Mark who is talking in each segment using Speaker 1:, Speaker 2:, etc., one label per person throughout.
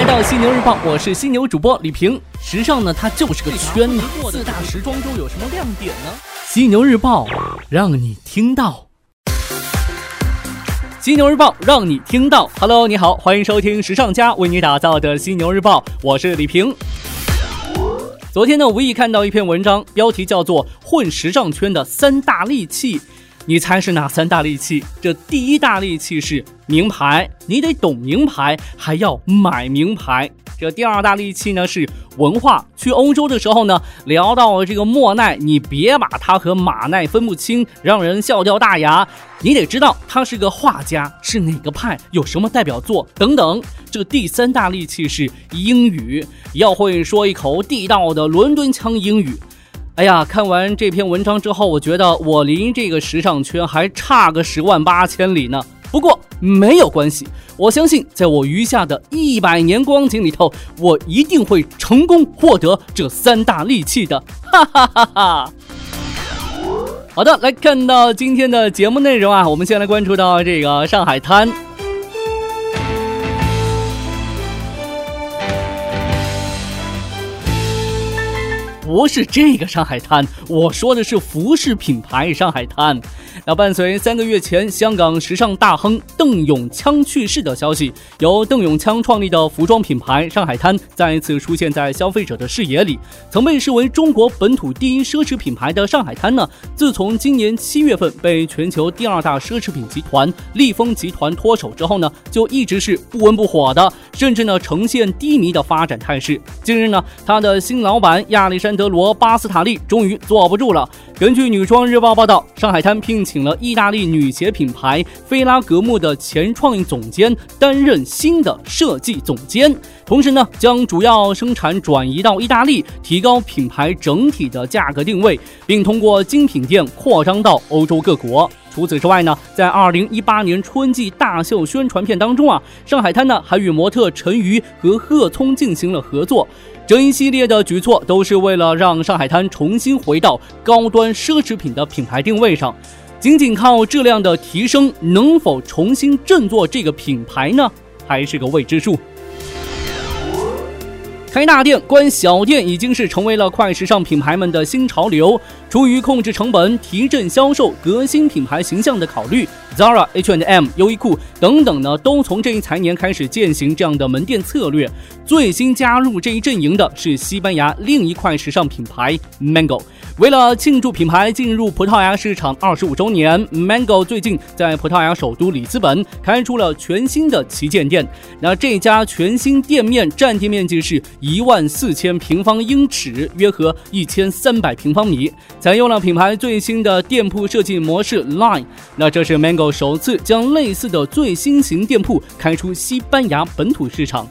Speaker 1: 来到犀牛日报，我是犀牛主播李平。时尚呢，它就是个圈。四大时装周有什么亮点呢？犀牛日报让你听到。犀牛日报让你听到。Hello，你好，欢迎收听时尚家为你打造的犀牛日报，我是李平。昨天呢，无意看到一篇文章，标题叫做《混时尚圈的三大利器》。你猜是哪三大利器？这第一大利器是名牌，你得懂名牌，还要买名牌。这第二大利器呢是文化。去欧洲的时候呢，聊到这个莫奈，你别把他和马奈分不清，让人笑掉大牙。你得知道他是个画家，是哪个派，有什么代表作等等。这第三大利器是英语，要会说一口地道的伦敦腔英语。哎呀，看完这篇文章之后，我觉得我离这个时尚圈还差个十万八千里呢。不过没有关系，我相信在我余下的一百年光景里头，我一定会成功获得这三大利器的。哈哈哈哈！好的，来看到今天的节目内容啊，我们先来关注到这个上海滩。不是这个上海滩，我说的是服饰品牌上海滩。那伴随三个月前香港时尚大亨邓永锵去世的消息，由邓永锵创立的服装品牌上海滩再次出现在消费者的视野里。曾被视为中国本土第一奢侈品牌的上海滩呢，自从今年七月份被全球第二大奢侈品集团利丰集团脱手之后呢，就一直是不温不火的，甚至呢呈现低迷的发展态势。近日呢，他的新老板亚历山德罗巴斯塔利终于坐不住了。根据女装日报报道，上海滩聘请了意大利女鞋品牌菲拉格慕的前创意总监担任新的设计总监，同时呢，将主要生产转移到意大利，提高品牌整体的价格定位，并通过精品店扩张到欧洲各国。除此之外呢，在二零一八年春季大秀宣传片当中啊，上海滩呢还与模特陈瑜和贺聪进行了合作。这一系列的举措都是为了让上海滩重新回到高端奢侈品的品牌定位上。仅仅靠质量的提升，能否重新振作这个品牌呢？还是个未知数。开大店、关小店已经是成为了快时尚品牌们的新潮流。出于控制成本、提振销售、革新品牌形象的考虑，Zara、H&M、优衣库等等呢，都从这一财年开始践行这样的门店策略。最新加入这一阵营的是西班牙另一块时尚品牌 Mango。为了庆祝品牌进入葡萄牙市场二十五周年，Mango 最近在葡萄牙首都里斯本开出了全新的旗舰店。那这家全新店面占地面积是一万四千平方英尺，约合一千三百平方米。采用了品牌最新的店铺设计模式 Line，那这是 Mango 首次将类似的最新型店铺开出西班牙本土市场。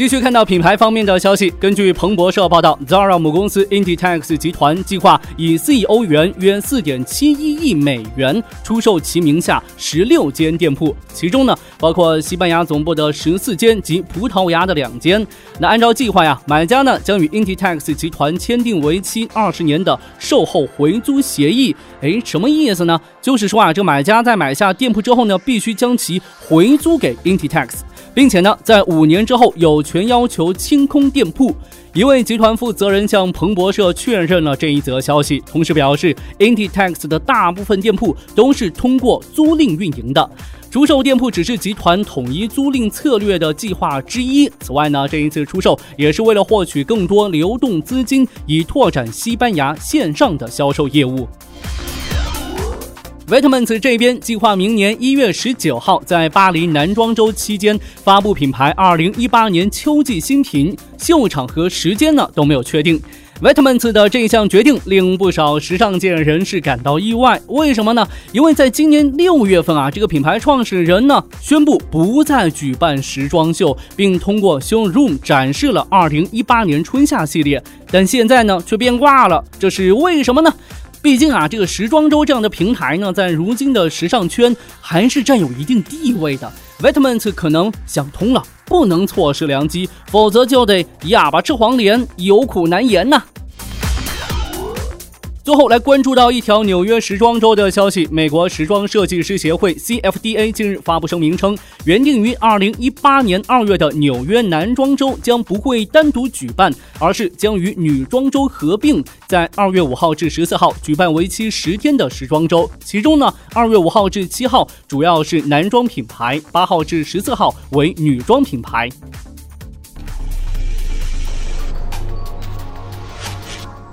Speaker 1: 继续看到品牌方面的消息，根据彭博社报道，Zara 母公司 Inditex 集团计划以四亿欧元（约四点七一亿美元）出售其名下十六间店铺，其中呢包括西班牙总部的十四间及葡萄牙的两间。那按照计划呀，买家呢将与 Inditex 集团签订为期二十年的售后回租协议。哎，什么意思呢？就是说啊，这买家在买下店铺之后呢，必须将其回租给 Inditex。并且呢，在五年之后有全要求清空店铺。一位集团负责人向彭博社确认了这一则消息，同时表示，Inditex 的大部分店铺都是通过租赁运营的，出售店铺只是集团统一租赁策略的计划之一。此外呢，这一次出售也是为了获取更多流动资金，以拓展西班牙线上的销售业务。Vitamints 这边计划明年一月十九号在巴黎男装周期间发布品牌二零一八年秋季新品，秀场和时间呢都没有确定。Vitamints 的这项决定令不少时尚界人士感到意外，为什么呢？因为在今年六月份啊，这个品牌创始人呢宣布不再举办时装秀，并通过 Showroom 展示了二零一八年春夏系列，但现在呢却变卦了，这是为什么呢？毕竟啊，这个时装周这样的平台呢，在如今的时尚圈还是占有一定地位的。Vetements 可能想通了，不能错失良机，否则就得哑巴吃黄连，有苦难言呐。最后来关注到一条纽约时装周的消息，美国时装设计师协会 CFDA 近日发布声明称，原定于2018年2月的纽约男装周将不会单独举办，而是将与女装周合并，在2月5号至14号举办为期十天的时装周。其中呢，2月5号至7号主要是男装品牌，8号至14号为女装品牌。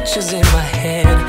Speaker 1: pictures in my head.